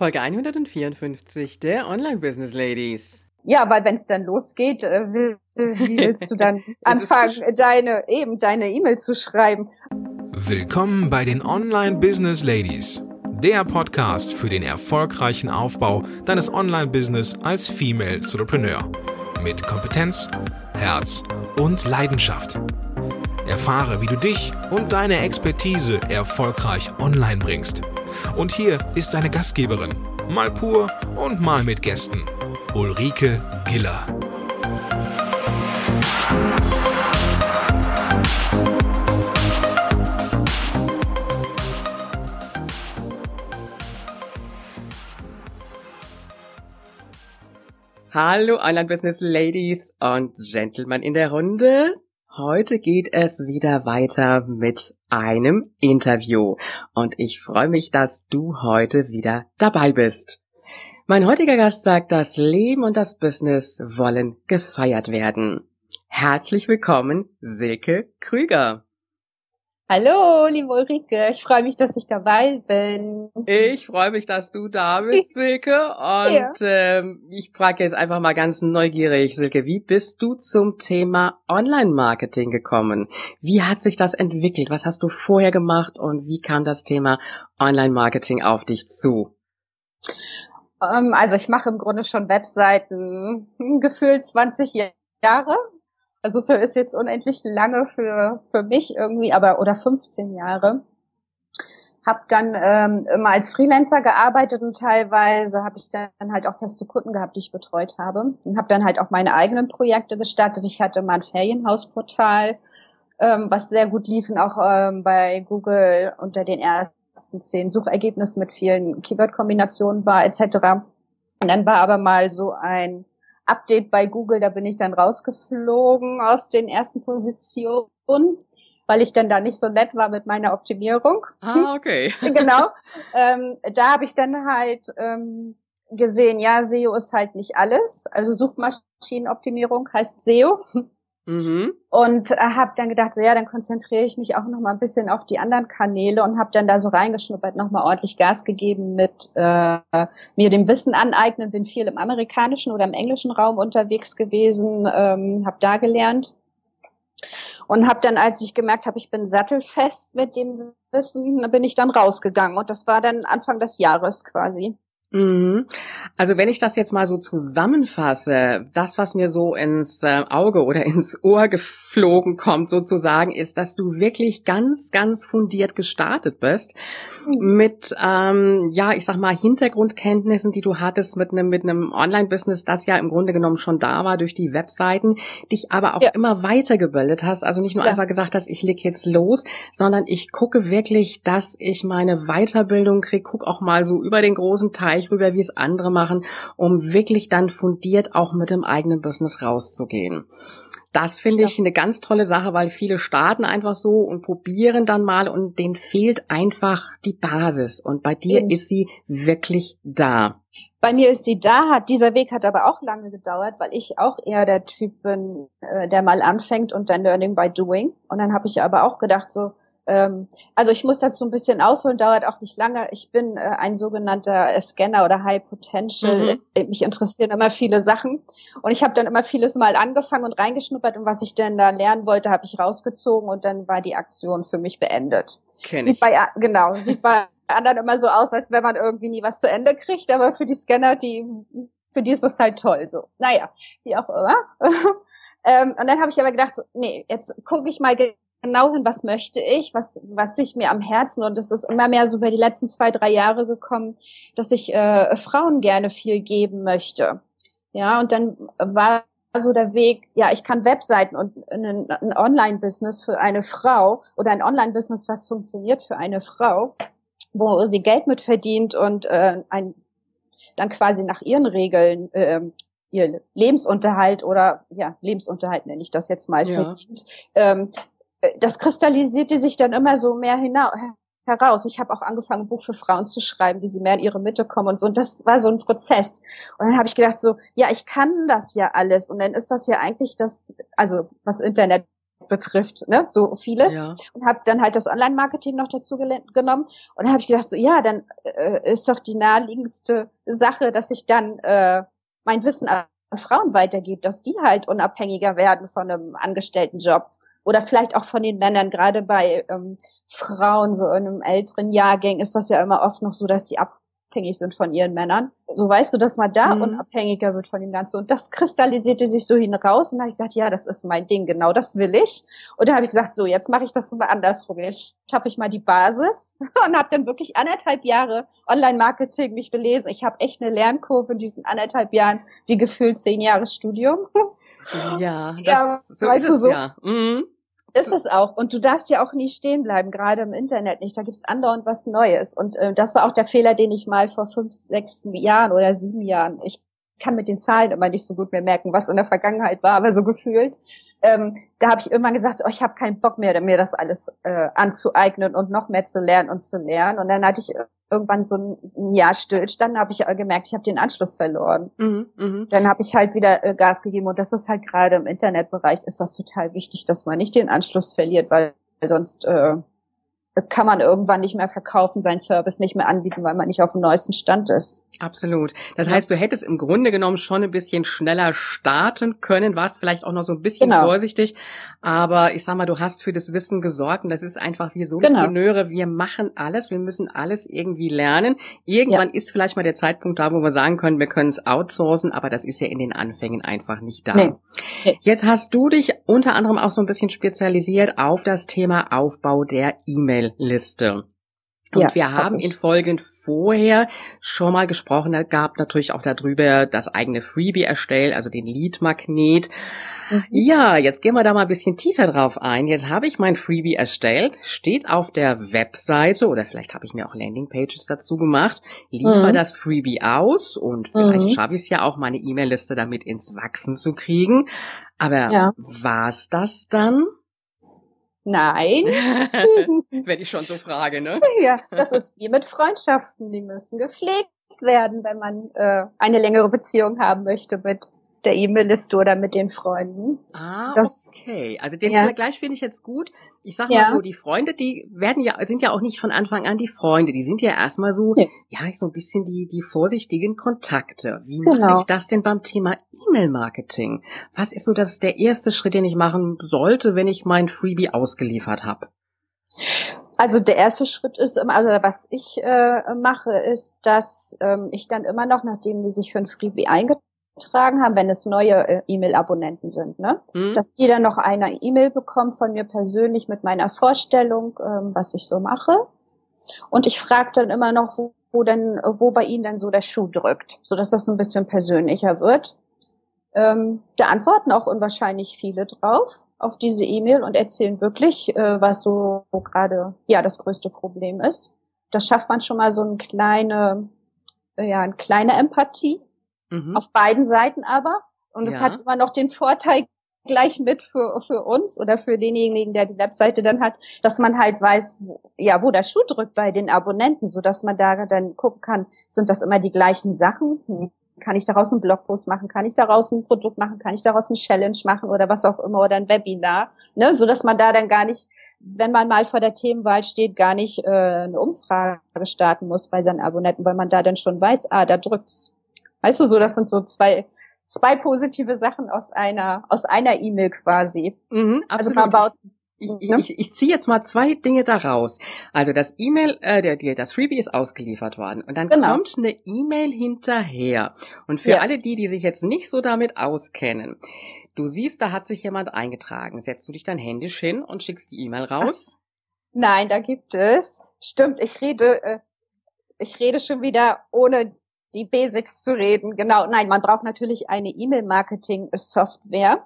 Folge 154 der Online Business Ladies. Ja, weil wenn es dann losgeht, äh, wie willst du dann anfangen, deine eben deine E-Mail zu schreiben? Willkommen bei den Online Business Ladies, der Podcast für den erfolgreichen Aufbau deines Online-Business als Female Entrepreneur mit Kompetenz, Herz und Leidenschaft. Erfahre, wie du dich und deine Expertise erfolgreich online bringst. Und hier ist deine Gastgeberin, mal pur und mal mit Gästen, Ulrike Giller. Hallo Online-Business Ladies und Gentlemen in der Runde. Heute geht es wieder weiter mit einem Interview und ich freue mich, dass du heute wieder dabei bist. Mein heutiger Gast sagt, das Leben und das Business wollen gefeiert werden. Herzlich willkommen, Silke Krüger. Hallo, liebe Ulrike. Ich freue mich, dass ich dabei bin. Ich freue mich, dass du da bist, Silke. Und ja. ähm, ich frage jetzt einfach mal ganz neugierig, Silke, wie bist du zum Thema Online-Marketing gekommen? Wie hat sich das entwickelt? Was hast du vorher gemacht und wie kam das Thema Online-Marketing auf dich zu? Ähm, also ich mache im Grunde schon Webseiten gefühlt 20 Jahre. Also es ist jetzt unendlich lange für, für mich irgendwie, aber oder 15 Jahre. Hab dann ähm, immer als Freelancer gearbeitet und teilweise habe ich dann halt auch feste Kunden gehabt, die ich betreut habe. Und habe dann halt auch meine eigenen Projekte gestartet. Ich hatte mal ein Ferienhausportal, ähm, was sehr gut liefen, auch ähm, bei Google unter den ersten zehn Suchergebnissen mit vielen Keyword-Kombinationen war etc. Und dann war aber mal so ein Update bei Google, da bin ich dann rausgeflogen aus den ersten Positionen, weil ich dann da nicht so nett war mit meiner Optimierung. Ah, okay. genau. Ähm, da habe ich dann halt ähm, gesehen, ja, SEO ist halt nicht alles. Also Suchmaschinenoptimierung heißt SEO. Mhm. Und äh, habe dann gedacht, so ja, dann konzentriere ich mich auch noch mal ein bisschen auf die anderen Kanäle und habe dann da so reingeschnuppert, noch mal ordentlich Gas gegeben mit äh, mir dem Wissen aneignen. Bin viel im amerikanischen oder im englischen Raum unterwegs gewesen, ähm, habe da gelernt und habe dann, als ich gemerkt habe, ich bin sattelfest mit dem Wissen, bin ich dann rausgegangen und das war dann Anfang des Jahres quasi. Mhm. Also wenn ich das jetzt mal so zusammenfasse, das, was mir so ins äh, Auge oder ins Ohr geflogen kommt sozusagen, ist, dass du wirklich ganz, ganz fundiert gestartet bist mhm. mit, ähm, ja, ich sag mal, Hintergrundkenntnissen, die du hattest mit einem mit einem Online-Business, das ja im Grunde genommen schon da war durch die Webseiten, dich aber auch ja. immer weitergebildet hast. Also nicht nur ja. einfach gesagt hast, ich leg jetzt los, sondern ich gucke wirklich, dass ich meine Weiterbildung kriege, guck auch mal so über den großen Teil Bereich rüber, wie es andere machen, um wirklich dann fundiert auch mit dem eigenen Business rauszugehen. Das finde ich eine ganz tolle Sache, weil viele starten einfach so und probieren dann mal und denen fehlt einfach die Basis. Und bei dir ist sie wirklich da. Bei mir ist sie da, hat dieser Weg hat aber auch lange gedauert, weil ich auch eher der Typ bin, äh, der mal anfängt und dann Learning by Doing. Und dann habe ich aber auch gedacht, so, ähm, also ich muss dazu ein bisschen ausholen, dauert auch nicht lange. Ich bin äh, ein sogenannter äh, Scanner oder High Potential. Mhm. Äh, mich interessieren immer viele Sachen. Und ich habe dann immer vieles mal angefangen und reingeschnuppert und was ich denn da lernen wollte, habe ich rausgezogen und dann war die Aktion für mich beendet. Kenn sieht ich. bei genau, sieht bei anderen immer so aus, als wenn man irgendwie nie was zu Ende kriegt, aber für die Scanner, die für die ist das halt toll so. Naja, wie auch immer. ähm, und dann habe ich aber gedacht, so, nee, jetzt gucke ich mal genau hin, was möchte ich, was, was liegt mir am Herzen. Und es ist immer mehr so über die letzten zwei, drei Jahre gekommen, dass ich äh, Frauen gerne viel geben möchte. Ja, und dann war so der Weg, ja, ich kann Webseiten und ein, ein Online-Business für eine Frau oder ein Online-Business, was funktioniert für eine Frau, wo sie Geld mit verdient und äh, ein, dann quasi nach ihren Regeln äh, ihr Lebensunterhalt oder ja, Lebensunterhalt nenne ich das jetzt mal ja. verdient, ähm, das kristallisierte sich dann immer so mehr hinaus heraus. Ich habe auch angefangen, ein Buch für Frauen zu schreiben, wie sie mehr in ihre Mitte kommen und so. Und das war so ein Prozess. Und dann habe ich gedacht, so, ja, ich kann das ja alles. Und dann ist das ja eigentlich das, also was Internet betrifft, ne, so vieles. Ja. Und habe dann halt das Online-Marketing noch dazu genommen. Und dann habe ich gedacht, so ja, dann äh, ist doch die naheliegendste Sache, dass ich dann äh, mein Wissen an Frauen weitergebe, dass die halt unabhängiger werden von einem angestellten Job oder vielleicht auch von den Männern. Gerade bei ähm, Frauen so in einem älteren Jahrgang ist das ja immer oft noch so, dass die ab abhängig sind von ihren Männern. So weißt du, dass man da mhm. unabhängiger wird von dem Ganzen. Und das kristallisierte sich so hinaus und da habe ich gesagt, ja, das ist mein Ding, genau das will ich. Und da habe ich gesagt, so, jetzt mache ich das mal andersrum. Jetzt schaffe ich mal die Basis und habe dann wirklich anderthalb Jahre Online-Marketing mich belesen. Ich habe echt eine Lernkurve in diesen anderthalb Jahren, wie gefühlt zehn Jahre Studium. Ja, das, ja, so ist es so. ja. Mhm. Ist es auch. Und du darfst ja auch nie stehen bleiben, gerade im Internet nicht. Da gibt's andauernd was Neues. Und äh, das war auch der Fehler, den ich mal vor fünf, sechs Jahren oder sieben Jahren, ich kann mit den Zahlen immer nicht so gut mehr merken, was in der Vergangenheit war, aber so gefühlt. Ähm, da habe ich irgendwann gesagt, oh, ich habe keinen Bock mehr, mir das alles äh, anzueignen und noch mehr zu lernen und zu lernen. Und dann hatte ich irgendwann so ein Jahr Stillstand, habe ich gemerkt, ich habe den Anschluss verloren. Mhm, mh. Dann habe ich halt wieder äh, Gas gegeben und das ist halt gerade im Internetbereich ist das total wichtig, dass man nicht den Anschluss verliert, weil sonst äh, kann man irgendwann nicht mehr verkaufen, seinen Service nicht mehr anbieten, weil man nicht auf dem neuesten Stand ist. Absolut. Das heißt, du hättest im Grunde genommen schon ein bisschen schneller starten können, warst vielleicht auch noch so ein bisschen genau. vorsichtig, aber ich sag mal, du hast für das Wissen gesorgt und das ist einfach wie Solopreneure, genau. wir machen alles, wir müssen alles irgendwie lernen. Irgendwann ja. ist vielleicht mal der Zeitpunkt da, wo wir sagen können, wir können es outsourcen, aber das ist ja in den Anfängen einfach nicht da. Nee. Nee. Jetzt hast du dich unter anderem auch so ein bisschen spezialisiert auf das Thema Aufbau der E-Mail. E-Mail-Liste. Und ja, wir haben in Folgen vorher schon mal gesprochen, da gab natürlich auch darüber das eigene Freebie erstellt, also den Lead-Magnet. Mhm. Ja, jetzt gehen wir da mal ein bisschen tiefer drauf ein. Jetzt habe ich mein Freebie erstellt, steht auf der Webseite oder vielleicht habe ich mir auch Landingpages dazu gemacht, liefere mhm. das Freebie aus und vielleicht mhm. schaffe ich es ja auch, meine E-Mail-Liste damit ins Wachsen zu kriegen. Aber ja. war's das dann? Nein. Wenn ich schon so frage, ne? Ja, das ist wie mit Freundschaften. Die müssen gepflegt werden, wenn man äh, eine längere Beziehung haben möchte mit der E-Mail-Liste oder mit den Freunden. Ah, das, okay. Also den ja. Vergleich finde ich jetzt gut. Ich sag ja. mal so, die Freunde, die werden ja, sind ja auch nicht von Anfang an die Freunde. Die sind ja erstmal so, ja, ja so ein bisschen die, die vorsichtigen Kontakte. Wie genau. mache ich das denn beim Thema E-Mail-Marketing? Was ist so das der erste Schritt, den ich machen sollte, wenn ich mein Freebie ausgeliefert habe? Also der erste Schritt ist, also was ich äh, mache, ist, dass ähm, ich dann immer noch, nachdem die sich für ein Freebie eingetragen eingetragen haben, wenn es neue äh, E-Mail-Abonnenten sind, ne? Mhm. Dass die dann noch eine E-Mail bekommen von mir persönlich mit meiner Vorstellung, ähm, was ich so mache. Und ich frage dann immer noch, wo, wo denn, wo bei Ihnen dann so der Schuh drückt, so dass das ein bisschen persönlicher wird. Ähm, da antworten auch unwahrscheinlich viele drauf auf diese E-Mail und erzählen wirklich, äh, was so gerade ja das größte Problem ist. Da schafft man schon mal so eine kleine, ja, eine kleine Empathie Mhm. Auf beiden Seiten aber. Und es ja. hat immer noch den Vorteil gleich mit für, für uns oder für denjenigen, der die Webseite dann hat, dass man halt weiß, wo, ja, wo der Schuh drückt bei den Abonnenten, so dass man da dann gucken kann, sind das immer die gleichen Sachen? Hm. Kann ich daraus einen Blogpost machen? Kann ich daraus ein Produkt machen? Kann ich daraus ein Challenge machen oder was auch immer oder ein Webinar? Ne, so dass man da dann gar nicht, wenn man mal vor der Themenwahl steht, gar nicht äh, eine Umfrage starten muss bei seinen Abonnenten, weil man da dann schon weiß, ah, da drückt's Weißt du so, das sind so zwei, zwei positive Sachen aus einer, aus einer E-Mail quasi. Mhm, also man baut, ich, ich, ich, ich ziehe jetzt mal zwei Dinge daraus. Also das E-Mail, äh, der, der, das Freebie ist ausgeliefert worden und dann genau. kommt eine E-Mail hinterher. Und für ja. alle die, die sich jetzt nicht so damit auskennen, du siehst, da hat sich jemand eingetragen. Setzt du dich dann händisch hin und schickst die E-Mail raus? Nein, da gibt es. Stimmt, ich rede, äh, ich rede schon wieder ohne die Basics zu reden. Genau, nein, man braucht natürlich eine E-Mail-Marketing-Software.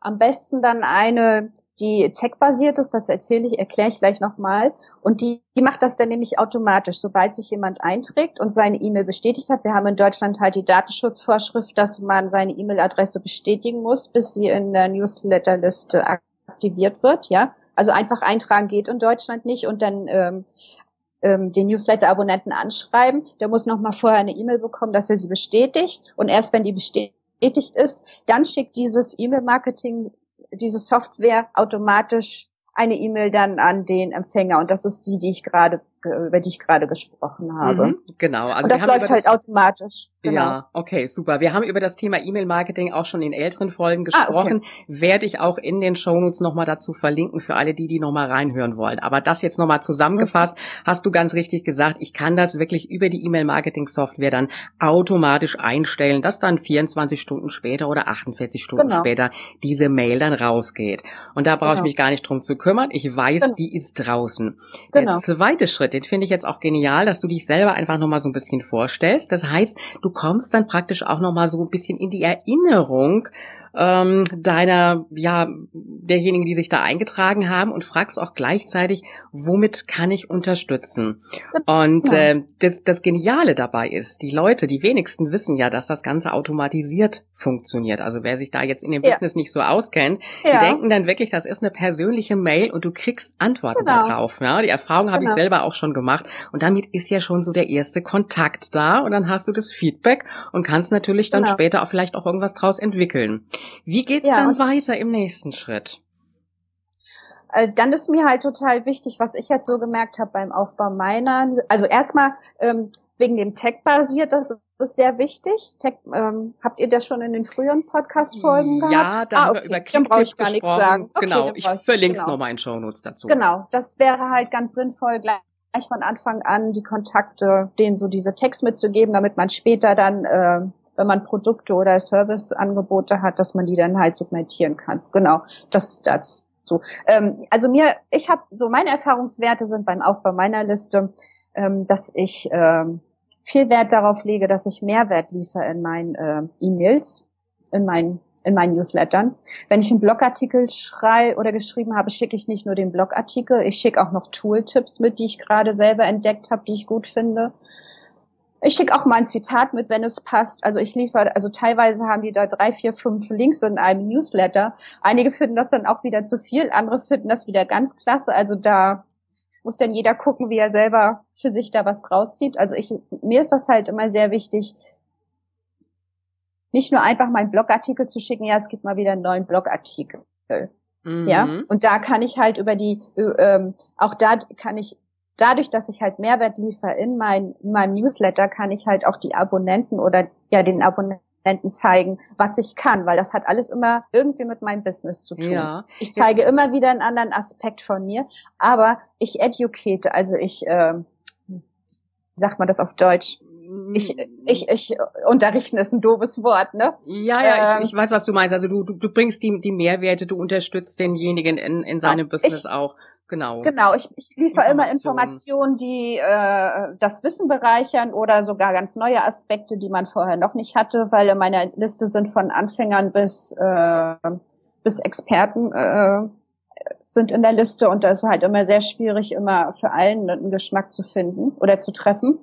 Am besten dann eine, die tech-basiert ist, das erzähle ich, erkläre ich gleich nochmal. Und die, die macht das dann nämlich automatisch, sobald sich jemand einträgt und seine E-Mail bestätigt hat. Wir haben in Deutschland halt die Datenschutzvorschrift, dass man seine E-Mail-Adresse bestätigen muss, bis sie in der Newsletterliste aktiviert wird, ja. Also einfach eintragen geht in Deutschland nicht und dann ähm, ähm, den Newsletter-Abonnenten anschreiben. Der muss noch mal vorher eine E-Mail bekommen, dass er sie bestätigt. Und erst wenn die bestätigt ist, dann schickt dieses E-Mail-Marketing diese Software automatisch eine E-Mail dann an den Empfänger und das ist die, die ich gerade über die ich gerade gesprochen habe. Mhm, genau. Also und das läuft halt automatisch. Genau. Ja, okay, super. Wir haben über das Thema E-Mail-Marketing auch schon in älteren Folgen gesprochen. Ah, okay. Werde ich auch in den Shownotes nochmal dazu verlinken für alle, die die nochmal reinhören wollen. Aber das jetzt nochmal zusammengefasst, mhm. hast du ganz richtig gesagt, ich kann das wirklich über die E-Mail-Marketing-Software dann automatisch einstellen, dass dann 24 Stunden später oder 48 Stunden genau. später diese Mail dann rausgeht. Und da brauche genau. ich mich gar nicht drum zu kümmern. Ich weiß, genau. die ist draußen. Genau. Der zweite Schritt Schritt, den finde ich jetzt auch genial, dass du dich selber einfach nochmal so ein bisschen vorstellst. Das heißt, du kommst dann praktisch auch nochmal so ein bisschen in die Erinnerung ähm, deiner, ja, derjenigen, die sich da eingetragen haben und fragst auch gleichzeitig, womit kann ich unterstützen? Und äh, das, das Geniale dabei ist, die Leute, die wenigsten wissen ja, dass das Ganze automatisiert funktioniert. Also wer sich da jetzt in dem ja. Business nicht so auskennt, ja. die denken dann wirklich, das ist eine persönliche Mail und du kriegst Antworten genau. darauf. Ja? Die Erfahrung habe genau. ich selber auch schon gemacht. Und damit ist ja schon so der erste Kontakt da und dann hast du das Feedback und kannst natürlich dann genau. später auch vielleicht auch irgendwas draus entwickeln. Wie geht's ja, dann weiter im nächsten Schritt? Äh, dann ist mir halt total wichtig, was ich jetzt so gemerkt habe beim Aufbau meiner, also erstmal ähm, wegen dem Tech-basiert, das ist sehr wichtig. Tech, ähm, habt ihr das schon in den früheren Podcast-Folgen gehabt? Ja, da ah, okay. über Dann brauche ich gar nichts sagen. Okay, genau, ich verlinke es genau. nochmal in Show Notes dazu. Genau, das wäre halt ganz sinnvoll, gleich von Anfang an die Kontakte, denen so diese Text mitzugeben, damit man später dann äh, wenn man Produkte oder Serviceangebote hat, dass man die dann halt segmentieren kann. Genau, das dazu. Ähm, also mir, ich habe so meine Erfahrungswerte sind beim Aufbau meiner Liste, ähm, dass ich ähm, viel Wert darauf lege, dass ich Mehrwert liefere in meinen äh, E-Mails, in meinen in meinen Newslettern. Wenn ich einen Blogartikel schrei oder geschrieben habe, schicke ich nicht nur den Blogartikel, ich schicke auch noch Tooltips mit, die ich gerade selber entdeckt habe, die ich gut finde. Ich schicke auch mal ein Zitat mit, wenn es passt. Also ich liefere, also teilweise haben die da drei, vier, fünf Links in einem Newsletter. Einige finden das dann auch wieder zu viel, andere finden das wieder ganz klasse. Also da muss dann jeder gucken, wie er selber für sich da was rauszieht. Also ich, mir ist das halt immer sehr wichtig, nicht nur einfach meinen Blogartikel zu schicken, ja, es gibt mal wieder einen neuen Blogartikel. Mhm. Ja, und da kann ich halt über die, ähm, auch da kann ich dadurch, dass ich halt Mehrwert liefere in, mein, in meinem Newsletter, kann ich halt auch die Abonnenten oder ja den Abonnenten zeigen, was ich kann, weil das hat alles immer irgendwie mit meinem Business zu tun. Ja. Ich zeige ja. immer wieder einen anderen Aspekt von mir, aber ich educate, also ich, äh, wie sagt man das auf Deutsch? Ich, ich, ich unterrichten ist ein doofes Wort, ne? Ja, ja, ähm, ich, ich weiß, was du meinst. Also du, du, du bringst die, die Mehrwerte, du unterstützt denjenigen in, in seinem ja, Business ich, auch. Genau. Genau, ich, ich liefere immer Informationen, die äh, das Wissen bereichern oder sogar ganz neue Aspekte, die man vorher noch nicht hatte, weil in meiner Liste sind von Anfängern bis, äh, bis Experten äh, sind in der Liste und da ist halt immer sehr schwierig, immer für allen einen Geschmack zu finden oder zu treffen.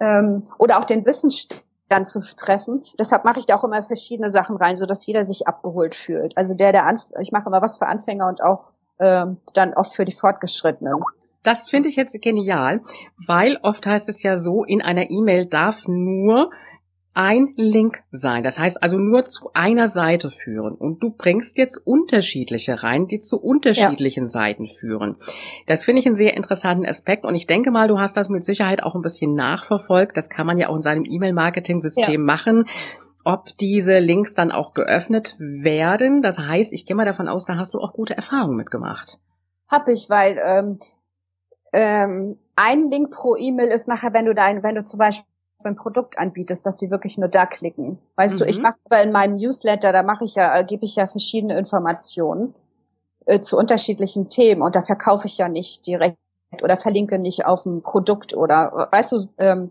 Ähm, oder auch den Wissensstand zu treffen. Deshalb mache ich da auch immer verschiedene Sachen rein, so dass jeder sich abgeholt fühlt. Also der, der Anf ich mache immer was für Anfänger und auch äh, dann oft für die Fortgeschrittenen. Das finde ich jetzt genial, weil oft heißt es ja so, in einer E-Mail darf nur ein Link sein. Das heißt also nur zu einer Seite führen. Und du bringst jetzt unterschiedliche rein, die zu unterschiedlichen ja. Seiten führen. Das finde ich einen sehr interessanten Aspekt. Und ich denke mal, du hast das mit Sicherheit auch ein bisschen nachverfolgt. Das kann man ja auch in seinem E-Mail-Marketing-System ja. machen ob diese Links dann auch geöffnet werden. Das heißt, ich gehe mal davon aus, da hast du auch gute Erfahrungen mitgemacht. Hab ich, weil ähm, ähm, ein Link pro E-Mail ist nachher, wenn du dein, wenn du zum Beispiel ein Produkt anbietest, dass sie wirklich nur da klicken. Weißt mhm. du, ich mhm. mache aber in meinem Newsletter, da mache ich ja, äh, gebe ich ja verschiedene Informationen äh, zu unterschiedlichen Themen und da verkaufe ich ja nicht direkt oder verlinke nicht auf ein Produkt oder weißt du, ähm,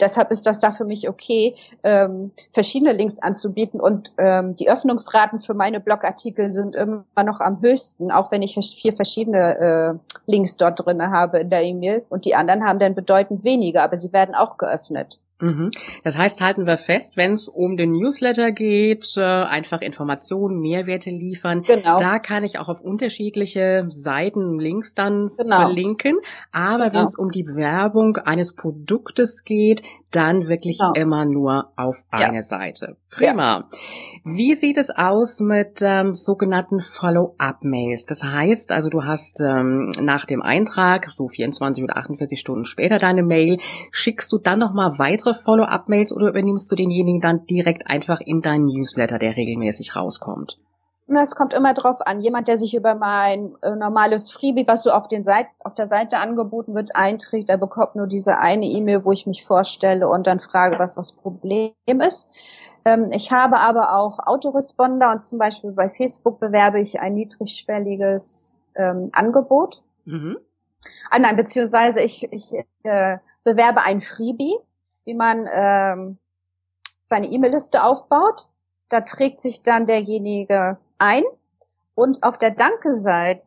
deshalb ist das da für mich okay, ähm, verschiedene Links anzubieten und ähm, die Öffnungsraten für meine Blogartikel sind immer noch am höchsten, auch wenn ich vier verschiedene äh, Links dort drinne habe in der E-Mail und die anderen haben dann bedeutend weniger, aber sie werden auch geöffnet. Mhm. Das heißt, halten wir fest, wenn es um den Newsletter geht, äh, einfach Informationen, Mehrwerte liefern. Genau. Da kann ich auch auf unterschiedliche Seiten Links dann genau. verlinken. Aber genau. wenn es um die Bewerbung eines Produktes geht, dann wirklich genau. immer nur auf eine ja. Seite. Prima. Ja. Wie sieht es aus mit ähm, sogenannten Follow-up-Mails? Das heißt, also du hast ähm, nach dem Eintrag, so 24 oder 48 Stunden später deine Mail, schickst du dann nochmal weitere Follow-up-Mails oder übernimmst du denjenigen dann direkt einfach in deinen Newsletter, der regelmäßig rauskommt? Es kommt immer drauf an. Jemand, der sich über mein äh, normales Freebie, was so auf, den Seite, auf der Seite angeboten wird, einträgt, der bekommt nur diese eine E-Mail, wo ich mich vorstelle und dann frage, was das Problem ist. Ähm, ich habe aber auch Autoresponder und zum Beispiel bei Facebook bewerbe ich ein niedrigschwelliges ähm, Angebot. Mhm. Ah, nein, beziehungsweise ich, ich äh, bewerbe ein Freebie, wie man ähm, seine E-Mail-Liste aufbaut. Da trägt sich dann derjenige ein und auf der Danke-Seite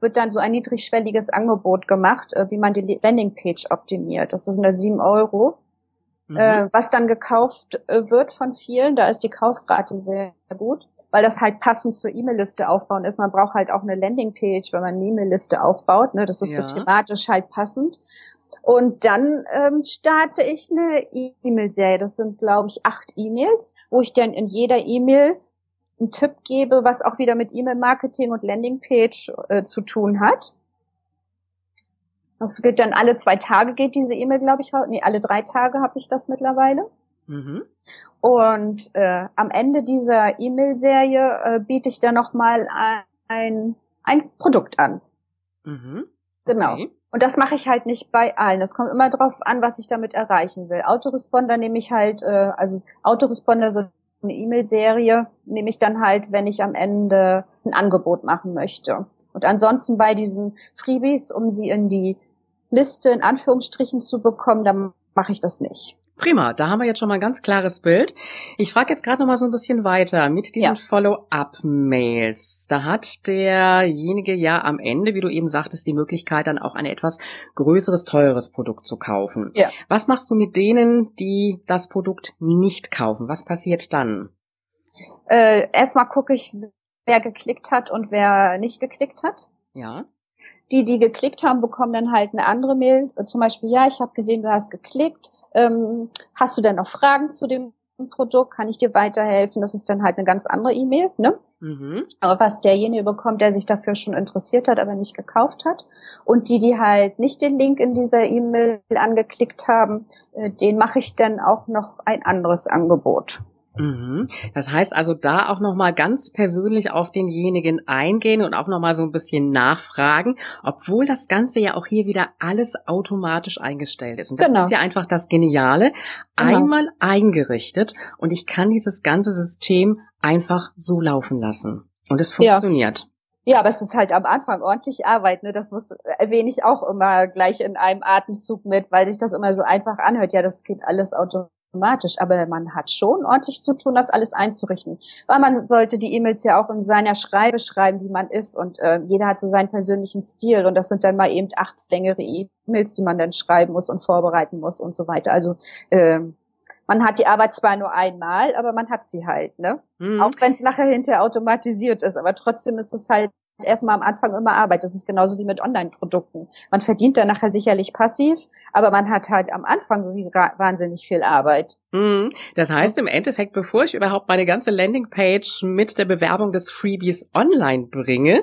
wird dann so ein niedrigschwelliges Angebot gemacht, äh, wie man die Landingpage optimiert. Das sind da sieben Euro. Mhm. Äh, was dann gekauft äh, wird von vielen, da ist die Kaufrate sehr gut, weil das halt passend zur E-Mail-Liste aufbauen ist. Man braucht halt auch eine Landingpage, wenn man eine E-Mail-Liste aufbaut. Ne? Das ist ja. so thematisch halt passend. Und dann ähm, starte ich eine E-Mail-Serie. Das sind, glaube ich, acht E-Mails, wo ich dann in jeder E-Mail einen Tipp gebe, was auch wieder mit E-Mail-Marketing und Landingpage äh, zu tun hat. Das geht dann alle zwei Tage geht diese E-Mail, glaube ich, nee, alle drei Tage habe ich das mittlerweile. Mhm. Und äh, am Ende dieser E-Mail-Serie äh, biete ich dann nochmal ein, ein Produkt an. Mhm. Genau. Okay. Und das mache ich halt nicht bei allen. Das kommt immer drauf an, was ich damit erreichen will. Autoresponder nehme ich halt, äh, also Autoresponder sind eine E-Mail-Serie nehme ich dann halt, wenn ich am Ende ein Angebot machen möchte. Und ansonsten bei diesen Freebies, um sie in die Liste in Anführungsstrichen zu bekommen, dann mache ich das nicht. Prima, da haben wir jetzt schon mal ein ganz klares Bild. Ich frage jetzt gerade noch mal so ein bisschen weiter mit diesen ja. Follow-up-Mails. Da hat derjenige ja am Ende, wie du eben sagtest, die Möglichkeit, dann auch ein etwas größeres, teures Produkt zu kaufen. Ja. Was machst du mit denen, die das Produkt nicht kaufen? Was passiert dann? Äh, erstmal gucke ich, wer geklickt hat und wer nicht geklickt hat. Ja. Die, die geklickt haben, bekommen dann halt eine andere Mail. Zum Beispiel, ja, ich habe gesehen, du hast geklickt ähm, hast du denn noch Fragen zu dem Produkt? Kann ich dir weiterhelfen? Das ist dann halt eine ganz andere E-Mail, ne? Mhm. Aber was derjenige bekommt, der sich dafür schon interessiert hat, aber nicht gekauft hat. Und die, die halt nicht den Link in dieser E-Mail angeklickt haben, äh, den mache ich dann auch noch ein anderes Angebot. Mhm. Das heißt also da auch nochmal ganz persönlich auf denjenigen eingehen und auch nochmal so ein bisschen nachfragen, obwohl das Ganze ja auch hier wieder alles automatisch eingestellt ist. Und das genau. ist ja einfach das Geniale. Genau. Einmal eingerichtet und ich kann dieses ganze System einfach so laufen lassen. Und es funktioniert. Ja. Ja, aber es ist halt am Anfang ordentlich Arbeit, ne? Das muss erwähne ich auch immer gleich in einem Atemzug mit, weil sich das immer so einfach anhört. Ja, das geht alles automatisch automatisch, aber man hat schon ordentlich zu tun, das alles einzurichten. Weil man sollte die E-Mails ja auch in seiner Schreibe schreiben, wie man ist und äh, jeder hat so seinen persönlichen Stil und das sind dann mal eben acht längere E-Mails, die man dann schreiben muss und vorbereiten muss und so weiter. Also äh, man hat die Arbeit zwar nur einmal, aber man hat sie halt, ne? Mhm. Auch wenn es nachher hinterher automatisiert ist, aber trotzdem ist es halt erstmal am Anfang immer Arbeit. Das ist genauso wie mit Online-Produkten. Man verdient dann nachher sicherlich passiv, aber man hat halt am Anfang wahnsinnig viel Arbeit. Mhm. Das heißt im Endeffekt, bevor ich überhaupt meine ganze Landingpage mit der Bewerbung des Freebies online bringe,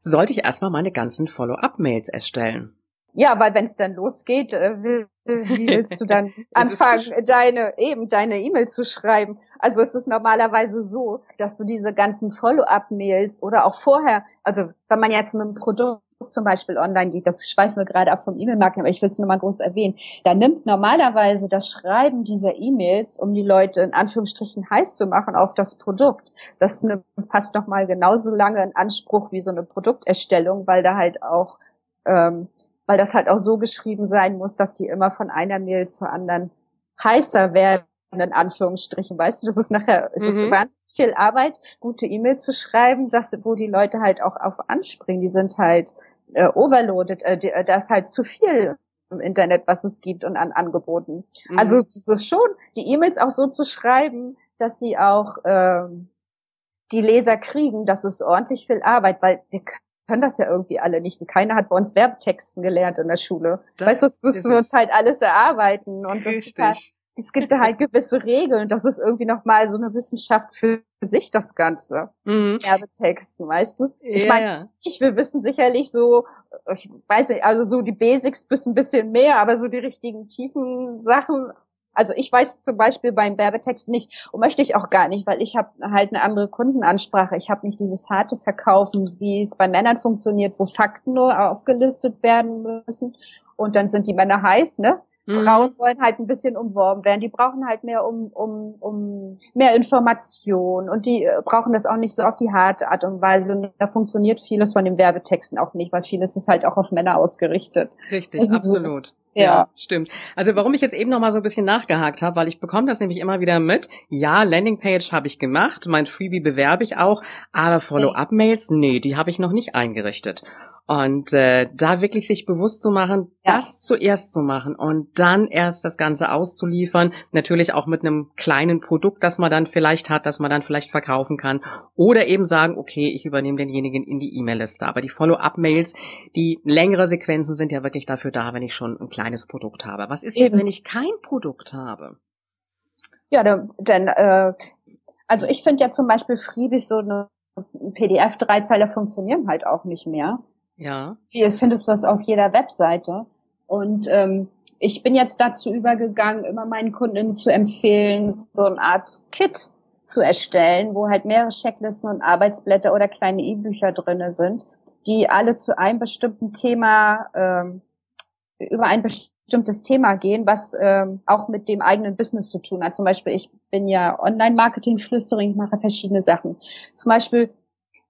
sollte ich erstmal meine ganzen Follow-up-Mails erstellen. Ja, weil wenn es dann losgeht, äh, wie willst du dann anfangen, deine eben deine E-Mail zu schreiben? Also es ist normalerweise so, dass du diese ganzen Follow-up-Mails oder auch vorher, also wenn man jetzt mit einem Produkt zum Beispiel online geht, das schweifen wir gerade ab vom E-Mail-Marketing, aber ich will es nur mal groß erwähnen, da nimmt normalerweise das Schreiben dieser E-Mails, um die Leute in Anführungsstrichen heiß zu machen auf das Produkt, das nimmt fast noch mal genauso lange in Anspruch wie so eine Produkterstellung, weil da halt auch ähm, weil das halt auch so geschrieben sein muss, dass die immer von einer Mail zur anderen heißer werden, in Anführungsstrichen. Weißt du, das ist nachher, es ist mhm. wahnsinnig viel Arbeit, gute E-Mail zu schreiben, dass, wo die Leute halt auch auf anspringen. Die sind halt äh, overloaded, äh, die, äh, da ist halt zu viel im Internet, was es gibt und an Angeboten. Mhm. Also es ist schon, die E-Mails auch so zu schreiben, dass sie auch ähm, die Leser kriegen, das ist ordentlich viel Arbeit, weil wir können das ja irgendwie alle nicht. Und keiner hat bei uns Werbetexten gelernt in der Schule. Das weißt du, das müssen wir uns halt alles erarbeiten. Und richtig. das ist es gibt da halt gewisse Regeln. Das ist irgendwie nochmal so eine Wissenschaft für sich, das Ganze. Mhm. Werbetexten, weißt du? Ich ja, meine, ich, wir wissen sicherlich so, ich weiß nicht, also so die Basics bis ein bisschen mehr, aber so die richtigen tiefen Sachen also ich weiß zum Beispiel beim Werbetext nicht und möchte ich auch gar nicht, weil ich habe halt eine andere Kundenansprache. Ich habe nicht dieses harte Verkaufen, wie es bei Männern funktioniert, wo Fakten nur aufgelistet werden müssen und dann sind die Männer heiß, ne? Mhm. Frauen wollen halt ein bisschen umworben werden. Die brauchen halt mehr um, um, um mehr Information und die äh, brauchen das auch nicht so auf die harte Art und Weise. Da funktioniert vieles von den Werbetexten auch nicht, weil vieles ist halt auch auf Männer ausgerichtet. Richtig, also absolut. So, ja. ja, stimmt. Also warum ich jetzt eben noch mal so ein bisschen nachgehakt habe, weil ich bekomme das nämlich immer wieder mit. Ja, Landingpage habe ich gemacht, mein Freebie bewerbe ich auch, aber Follow-up-Mails, nee, die habe ich noch nicht eingerichtet. Und äh, da wirklich sich bewusst zu machen, ja. das zuerst zu machen und dann erst das Ganze auszuliefern, natürlich auch mit einem kleinen Produkt, das man dann vielleicht hat, das man dann vielleicht verkaufen kann. Oder eben sagen, okay, ich übernehme denjenigen in die E-Mail-Liste. Aber die Follow-up-Mails, die längere Sequenzen sind ja wirklich dafür da, wenn ich schon ein kleines Produkt habe. Was ist jetzt, eben. wenn ich kein Produkt habe? Ja, dann, dann äh, also ich finde ja zum Beispiel Freebies so eine PDF-Dreizeiler funktionieren halt auch nicht mehr. Ja. Wie findest du das auf jeder Webseite? Und ähm, ich bin jetzt dazu übergegangen, immer meinen Kunden zu empfehlen, so eine Art Kit zu erstellen, wo halt mehrere Checklisten und Arbeitsblätter oder kleine E-Bücher drinne sind, die alle zu einem bestimmten Thema ähm, über ein bestimmtes Thema gehen, was ähm, auch mit dem eigenen Business zu tun hat. Zum Beispiel, ich bin ja Online-Marketing-Flüstering, ich mache verschiedene Sachen. Zum Beispiel,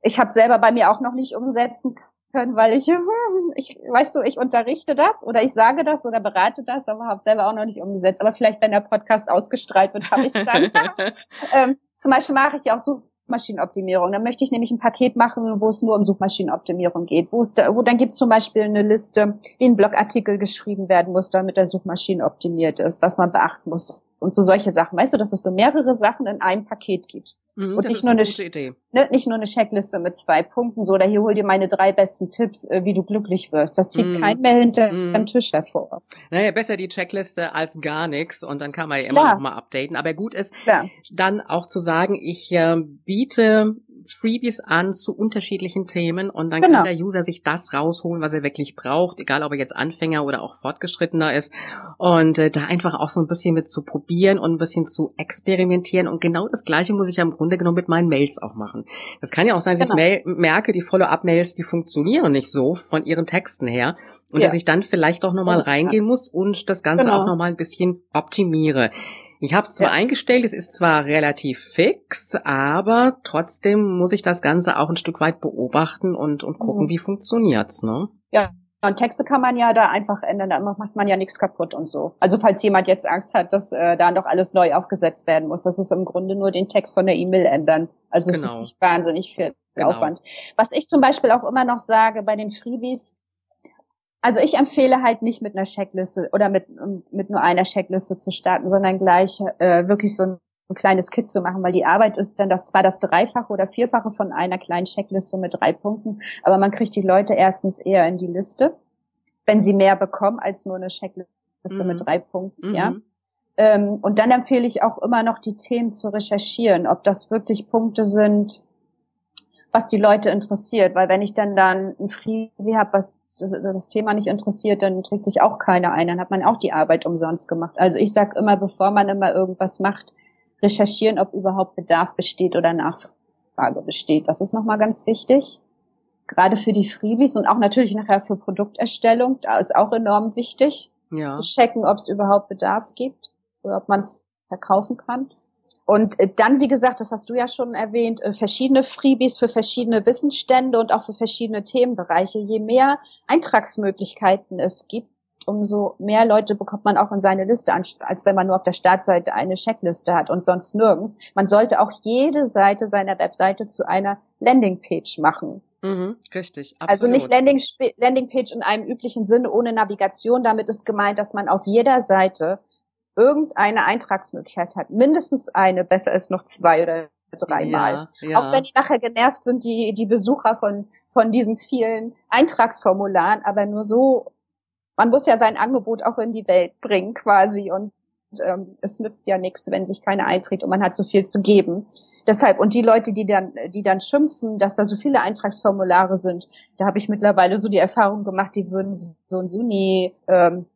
ich habe selber bei mir auch noch nicht umsetzen können, weil ich, ich, weißt du, ich unterrichte das oder ich sage das oder berate das, aber habe selber auch noch nicht umgesetzt. Aber vielleicht, wenn der Podcast ausgestrahlt wird, habe ich es dann. ähm, zum Beispiel mache ich ja auch Suchmaschinenoptimierung. Dann möchte ich nämlich ein Paket machen, wo es nur um Suchmaschinenoptimierung geht. Wo es da, wo dann gibt es zum Beispiel eine Liste, wie ein Blogartikel geschrieben werden muss, damit der Suchmaschinen optimiert ist, was man beachten muss und so solche Sachen. Weißt du, dass es so mehrere Sachen in einem Paket gibt. Mhm, und nicht nur, eine, ne, nicht nur eine Checkliste mit zwei Punkten, so, oder hier hol dir meine drei besten Tipps, äh, wie du glücklich wirst. Das zieht mhm. kein mehr hinter mhm. dem Tisch hervor. Naja, besser die Checkliste als gar nichts und dann kann man ja immer noch mal updaten. Aber gut ist, Klar. dann auch zu sagen, ich äh, biete Freebies an zu unterschiedlichen Themen und dann genau. kann der User sich das rausholen, was er wirklich braucht, egal ob er jetzt Anfänger oder auch fortgeschrittener ist und äh, da einfach auch so ein bisschen mit zu probieren und ein bisschen zu experimentieren und genau das gleiche muss ich ja im Grunde genommen mit meinen Mails auch machen. Das kann ja auch sein, dass genau. ich merke, die Follow-up-Mails, die funktionieren nicht so von ihren Texten her und ja. dass ich dann vielleicht doch nochmal reingehen muss und das Ganze genau. auch nochmal ein bisschen optimiere. Ich habe es zwar ja. eingestellt, es ist zwar relativ fix, aber trotzdem muss ich das Ganze auch ein Stück weit beobachten und, und gucken, mhm. wie funktioniert's, ne? Ja. Und Texte kann man ja da einfach ändern, da macht man ja nichts kaputt und so. Also falls jemand jetzt Angst hat, dass äh, da noch alles neu aufgesetzt werden muss, das ist im Grunde nur den Text von der E-Mail ändern. Also genau. es ist genau. nicht wahnsinnig viel genau. Aufwand. Was ich zum Beispiel auch immer noch sage bei den Freebies, also ich empfehle halt nicht mit einer Checkliste oder mit, mit nur einer Checkliste zu starten, sondern gleich äh, wirklich so ein, ein kleines Kit zu machen, weil die Arbeit ist dann das zwar das Dreifache oder Vierfache von einer kleinen Checkliste mit drei Punkten, aber man kriegt die Leute erstens eher in die Liste, wenn sie mehr bekommen als nur eine Checkliste mhm. mit drei Punkten, mhm. ja. Ähm, und dann empfehle ich auch immer noch die Themen zu recherchieren, ob das wirklich Punkte sind, was die Leute interessiert. Weil wenn ich dann dann ein Freebie habe, was das Thema nicht interessiert, dann trägt sich auch keiner ein. Dann hat man auch die Arbeit umsonst gemacht. Also ich sage immer, bevor man immer irgendwas macht, recherchieren, ob überhaupt Bedarf besteht oder Nachfrage besteht. Das ist nochmal ganz wichtig. Gerade für die Freebies und auch natürlich nachher für Produkterstellung. Da ist auch enorm wichtig, ja. zu checken, ob es überhaupt Bedarf gibt oder ob man es verkaufen kann. Und äh, dann, wie gesagt, das hast du ja schon erwähnt, äh, verschiedene Freebies für verschiedene Wissensstände und auch für verschiedene Themenbereiche. Je mehr Eintragsmöglichkeiten es gibt, umso mehr Leute bekommt man auch in seine Liste, als wenn man nur auf der Startseite eine Checkliste hat und sonst nirgends. Man sollte auch jede Seite seiner Webseite zu einer Landingpage machen. Mhm, richtig. Absolut. Also nicht Landing, Landingpage in einem üblichen Sinne ohne Navigation. Damit ist gemeint, dass man auf jeder Seite irgendeine Eintragsmöglichkeit hat. Mindestens eine, besser ist noch zwei oder dreimal. Ja, ja. Auch wenn die nachher genervt sind, die, die Besucher von, von diesen vielen Eintragsformularen, aber nur so, man muss ja sein Angebot auch in die Welt bringen quasi und ähm, es nützt ja nichts, wenn sich keiner einträgt und man hat so viel zu geben. Deshalb, und die Leute, die dann, die dann schimpfen, dass da so viele Eintragsformulare sind, da habe ich mittlerweile so die Erfahrung gemacht, die würden so und so nie ähm,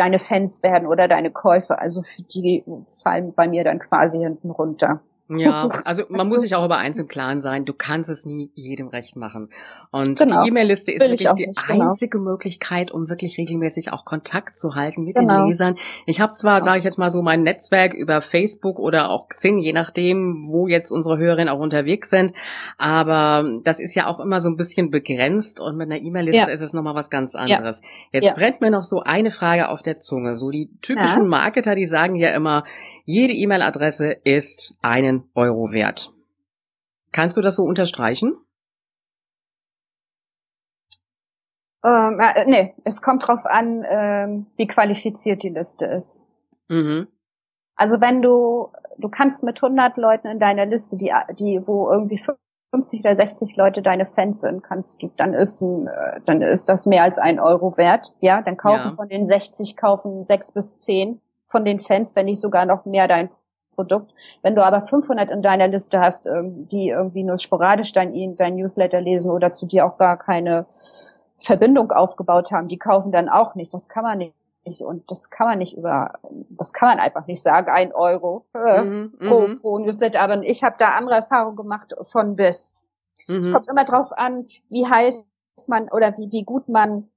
deine Fans werden oder deine Käufe. Also die fallen bei mir dann quasi hinten runter. Ja, also man muss sich auch über eins im Klaren sein, du kannst es nie jedem recht machen. Und genau. die E-Mail-Liste ist Will wirklich die nicht, genau. einzige. Möglichkeit, um wirklich regelmäßig auch Kontakt zu halten mit genau. den Lesern. Ich habe zwar, genau. sage ich jetzt mal so, mein Netzwerk über Facebook oder auch Xing, je nachdem, wo jetzt unsere Hörerinnen auch unterwegs sind, aber das ist ja auch immer so ein bisschen begrenzt und mit einer E-Mail-Liste ja. ist es nochmal was ganz anderes. Ja. Jetzt ja. brennt mir noch so eine Frage auf der Zunge. So die typischen Marketer, die sagen ja immer, jede E-Mail-Adresse ist einen Euro wert. Kannst du das so unterstreichen? Ähm, äh, nee, es kommt drauf an, ähm, wie qualifiziert die Liste ist. Mhm. Also wenn du, du kannst mit 100 Leuten in deiner Liste, die, die, wo irgendwie 50 oder 60 Leute deine Fans sind, kannst du, dann ist ein, äh, dann ist das mehr als ein Euro wert. Ja, dann kaufen ja. von den 60 kaufen sechs bis zehn von den Fans, wenn nicht sogar noch mehr dein Produkt. Wenn du aber 500 in deiner Liste hast, ähm, die irgendwie nur sporadisch dein, dein Newsletter lesen oder zu dir auch gar keine Verbindung aufgebaut haben, die kaufen dann auch nicht. Das kann man nicht. Und das kann man nicht über, das kann man einfach nicht sagen, ein Euro äh, mhm, pro, mhm. pro Newsletter. Aber ich habe da andere Erfahrungen gemacht von bis. Mhm. Es kommt immer drauf an, wie heiß man oder wie, wie gut man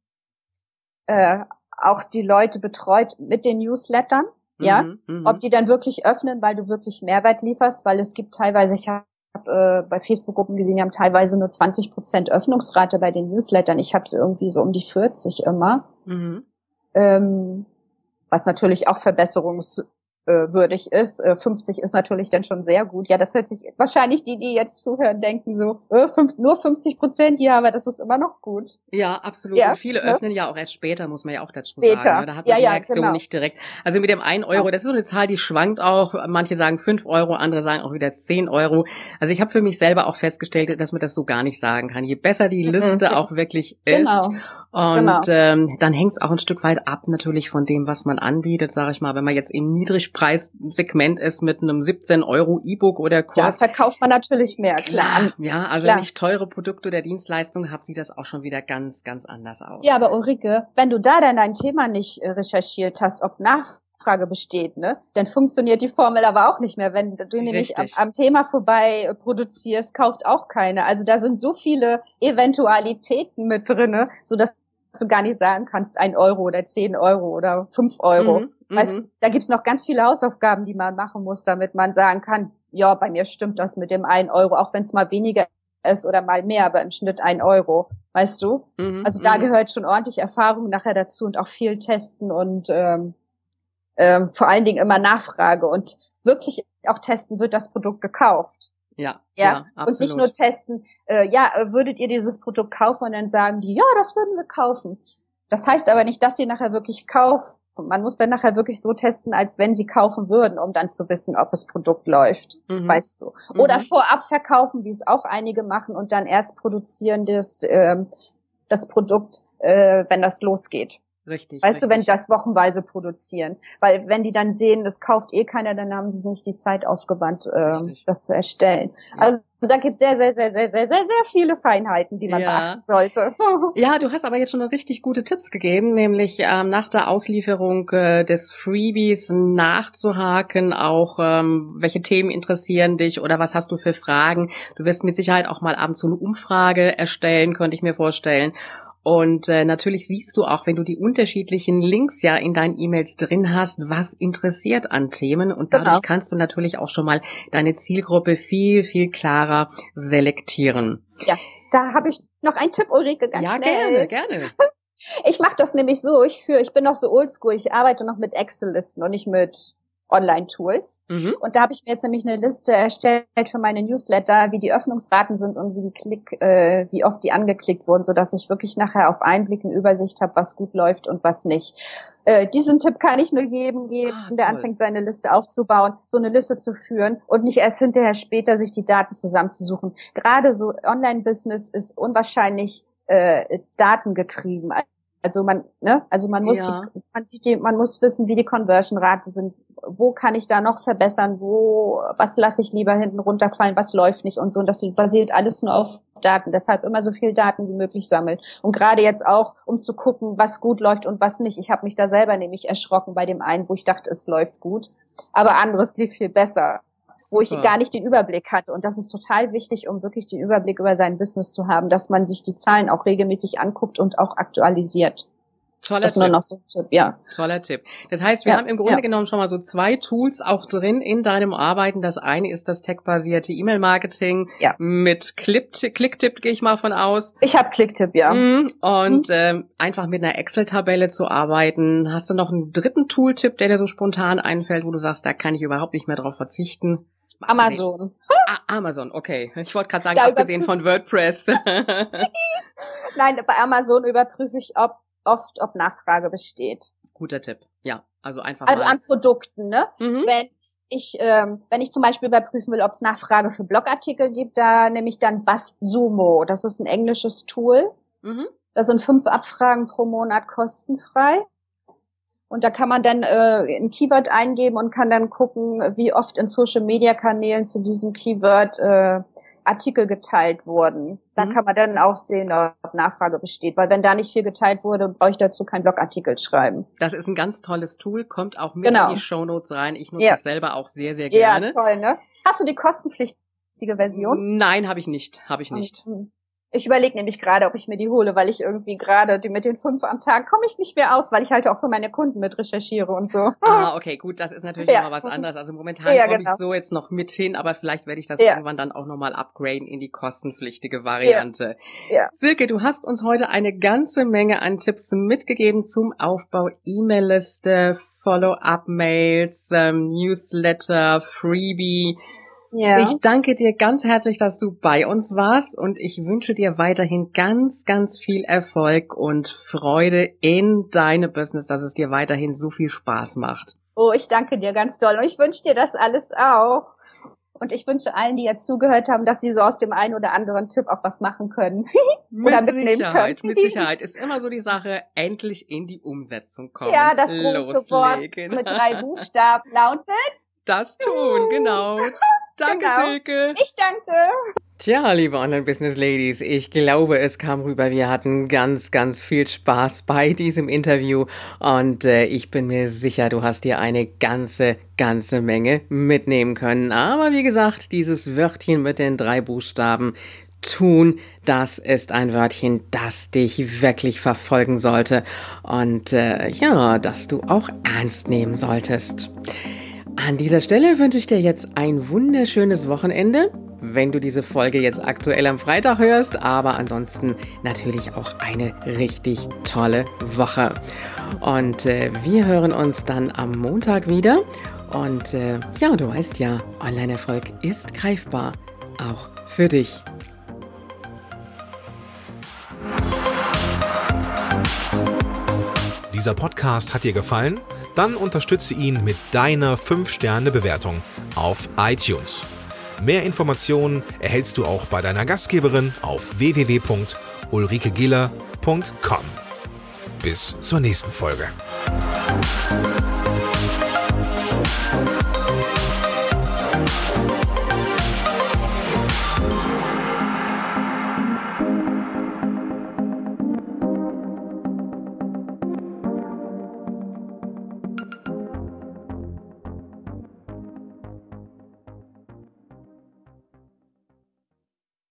äh, auch die Leute betreut mit den Newslettern, mhm, ja, mhm. ob die dann wirklich öffnen, weil du wirklich Mehrwert lieferst, weil es gibt teilweise, ich habe äh, bei Facebook-Gruppen gesehen, die haben teilweise nur 20 Prozent Öffnungsrate bei den Newslettern. Ich habe irgendwie so um die 40 immer. Mhm. Ähm, was natürlich auch Verbesserungs würdig ist. Äh, 50 ist natürlich dann schon sehr gut. Ja, das hört sich wahrscheinlich die, die jetzt zuhören, denken so, äh, fünf, nur 50 Prozent, ja, aber das ist immer noch gut. Ja, absolut. Ja, Und viele ne? öffnen ja auch erst später, muss man ja auch dazu später. sagen. Ne? Da hat man ja, die Reaktion ja, genau. nicht direkt. Also mit dem 1 Euro, das ist so eine Zahl, die schwankt auch. Manche sagen 5 Euro, andere sagen auch wieder 10 Euro. Also ich habe für mich selber auch festgestellt, dass man das so gar nicht sagen kann. Je besser die mhm. Liste auch wirklich ist, genau. Und genau. ähm, dann hängt es auch ein Stück weit ab natürlich von dem, was man anbietet, sage ich mal. Wenn man jetzt im Niedrigpreissegment ist mit einem 17 Euro E-Book oder Kurs. Ja, verkauft man natürlich mehr, klar. klar ja, also klar. wenn ich teure Produkte oder Dienstleistungen habe, sieht das auch schon wieder ganz, ganz anders aus. Ja, aber Ulrike, wenn du da dann dein Thema nicht äh, recherchiert hast, ob nach Nachfrage besteht, ne? Dann funktioniert die Formel aber auch nicht mehr. Wenn du nämlich am, am, Thema vorbei äh, produzierst, kauft auch keine. Also da sind so viele Eventualitäten mit drinne, so dass du gar nicht sagen kannst, ein Euro oder zehn Euro oder fünf Euro. Mhm, weißt, mhm. da gibt's noch ganz viele Hausaufgaben, die man machen muss, damit man sagen kann, ja, bei mir stimmt das mit dem ein Euro, auch wenn es mal weniger ist oder mal mehr, aber im Schnitt ein Euro, weißt du? Mhm, also da mhm. gehört schon ordentlich Erfahrung nachher dazu und auch viel testen und ähm, ähm, vor allen Dingen immer Nachfrage und wirklich auch testen, wird das Produkt gekauft. Ja, ja, ja und nicht nur testen, äh, ja, würdet ihr dieses Produkt kaufen und dann sagen die, ja, das würden wir kaufen. Das heißt aber nicht, dass sie nachher wirklich kaufen. Man muss dann nachher wirklich so testen, als wenn sie kaufen würden, um dann zu wissen, ob das Produkt läuft, mhm. weißt du. Oder mhm. vorab verkaufen, wie es auch einige machen, und dann erst produzieren das, äh, das Produkt, äh, wenn das losgeht. Richtig. Weißt richtig. du, wenn das wochenweise produzieren. Weil wenn die dann sehen, das kauft eh keiner, dann haben sie nicht die Zeit aufgewandt, äh, das zu erstellen. Ja. Also da gibt's sehr, sehr, sehr, sehr, sehr, sehr, sehr viele Feinheiten, die man ja. beachten sollte. ja, du hast aber jetzt schon richtig gute Tipps gegeben, nämlich ähm, nach der Auslieferung äh, des Freebies nachzuhaken, auch ähm, welche Themen interessieren dich oder was hast du für Fragen. Du wirst mit Sicherheit auch mal abends so eine Umfrage erstellen, könnte ich mir vorstellen. Und äh, natürlich siehst du auch, wenn du die unterschiedlichen Links ja in deinen E-Mails drin hast, was interessiert an Themen. Und dadurch genau. kannst du natürlich auch schon mal deine Zielgruppe viel, viel klarer selektieren. Ja, da habe ich noch einen Tipp, Ulrike, ganz ja, schnell. Ja, gerne, gerne. Ich mache das nämlich so, ich führe, ich bin noch so oldschool, ich arbeite noch mit Excel-Listen und nicht mit Online-Tools. Mhm. Und da habe ich mir jetzt nämlich eine Liste erstellt für meine Newsletter, wie die Öffnungsraten sind und wie die Klick, äh, wie oft die angeklickt wurden, so dass ich wirklich nachher auf einen Blick eine Übersicht habe, was gut läuft und was nicht. Äh, diesen Tipp kann ich nur jedem geben, ah, der anfängt, seine Liste aufzubauen, so eine Liste zu führen und nicht erst hinterher später sich die Daten zusammenzusuchen. Gerade so Online-Business ist unwahrscheinlich äh, datengetrieben. Also man, ne, also man muss, ja. die, man sieht die, man muss wissen, wie die Conversion-Rate sind, wo kann ich da noch verbessern, wo, was lasse ich lieber hinten runterfallen, was läuft nicht und so. Und das basiert alles nur auf Daten. Deshalb immer so viel Daten wie möglich sammeln. Und gerade jetzt auch, um zu gucken, was gut läuft und was nicht. Ich habe mich da selber nämlich erschrocken bei dem einen, wo ich dachte, es läuft gut. Aber anderes lief viel besser. Super. wo ich gar nicht den Überblick hatte. Und das ist total wichtig, um wirklich den Überblick über sein Business zu haben, dass man sich die Zahlen auch regelmäßig anguckt und auch aktualisiert. Toller das Tipp. nur noch so ein Tipp, ja. Toller Tipp. Das heißt, wir ja, haben im Grunde ja. genommen schon mal so zwei Tools auch drin in deinem Arbeiten. Das eine ist das tech-basierte E-Mail-Marketing ja. mit Clicktip, gehe ich mal von aus. Ich habe Clicktip, ja. Mhm. Und mhm. ähm, einfach mit einer Excel-Tabelle zu arbeiten. Hast du noch einen dritten Tooltip, der dir so spontan einfällt, wo du sagst, da kann ich überhaupt nicht mehr drauf verzichten? Amazon. Ah, Amazon, okay. Ich wollte gerade sagen, da abgesehen von WordPress. Nein, bei Amazon überprüfe ich, ob oft, ob Nachfrage besteht. Guter Tipp, ja. Also einfach. Also an Produkten, ne? Mhm. Wenn ich, ähm, wenn ich zum Beispiel überprüfen will, ob es Nachfrage für Blogartikel gibt, da nehme ich dann BuzzSumo. Das ist ein englisches Tool. Mhm. Da sind fünf Abfragen pro Monat kostenfrei. Und da kann man dann äh, ein Keyword eingeben und kann dann gucken, wie oft in Social Media Kanälen zu diesem Keyword äh, Artikel geteilt wurden. Da mhm. kann man dann auch sehen, ob Nachfrage besteht. Weil wenn da nicht viel geteilt wurde, brauche ich dazu keinen Blogartikel schreiben. Das ist ein ganz tolles Tool, kommt auch mit genau. in die Show Notes rein. Ich nutze ja. es selber auch sehr, sehr gerne. Ja, toll, ne? Hast du die kostenpflichtige Version? Nein, habe ich nicht. Habe ich nicht. Mhm. Ich überlege nämlich gerade, ob ich mir die hole, weil ich irgendwie gerade die mit den fünf am Tag komme ich nicht mehr aus, weil ich halt auch für meine Kunden mit recherchiere und so. Ah, okay, gut, das ist natürlich ja. nochmal was anderes. Also momentan ja, komme genau. ich so jetzt noch mit hin, aber vielleicht werde ich das ja. irgendwann dann auch nochmal upgraden in die kostenpflichtige Variante. Ja. ja. Silke, du hast uns heute eine ganze Menge an Tipps mitgegeben zum Aufbau E-Mail-Liste, Follow-up-Mails, ähm, Newsletter, Freebie. Ja. Ich danke dir ganz herzlich, dass du bei uns warst und ich wünsche dir weiterhin ganz, ganz viel Erfolg und Freude in deinem Business, dass es dir weiterhin so viel Spaß macht. Oh, ich danke dir ganz doll und ich wünsche dir das alles auch. Und ich wünsche allen, die jetzt zugehört haben, dass sie so aus dem einen oder anderen Tipp auch was machen können. mit Sicherheit, können. mit Sicherheit. Ist immer so die Sache, endlich in die Umsetzung kommen. Ja, das große Wort mit drei Buchstaben lautet. Das tun, genau. Danke, genau. Silke. Ich danke. Tja, liebe Online-Business-Ladies, ich glaube, es kam rüber. Wir hatten ganz, ganz viel Spaß bei diesem Interview und äh, ich bin mir sicher, du hast dir eine ganze, ganze Menge mitnehmen können. Aber wie gesagt, dieses Wörtchen mit den drei Buchstaben tun, das ist ein Wörtchen, das dich wirklich verfolgen sollte und äh, ja, das du auch ernst nehmen solltest. An dieser Stelle wünsche ich dir jetzt ein wunderschönes Wochenende, wenn du diese Folge jetzt aktuell am Freitag hörst, aber ansonsten natürlich auch eine richtig tolle Woche. Und äh, wir hören uns dann am Montag wieder. Und äh, ja, du weißt ja, Online-Erfolg ist greifbar, auch für dich. Dieser Podcast hat dir gefallen? Dann unterstütze ihn mit deiner 5-Sterne-Bewertung auf iTunes. Mehr Informationen erhältst du auch bei deiner Gastgeberin auf www.ulrikegiller.com. Bis zur nächsten Folge.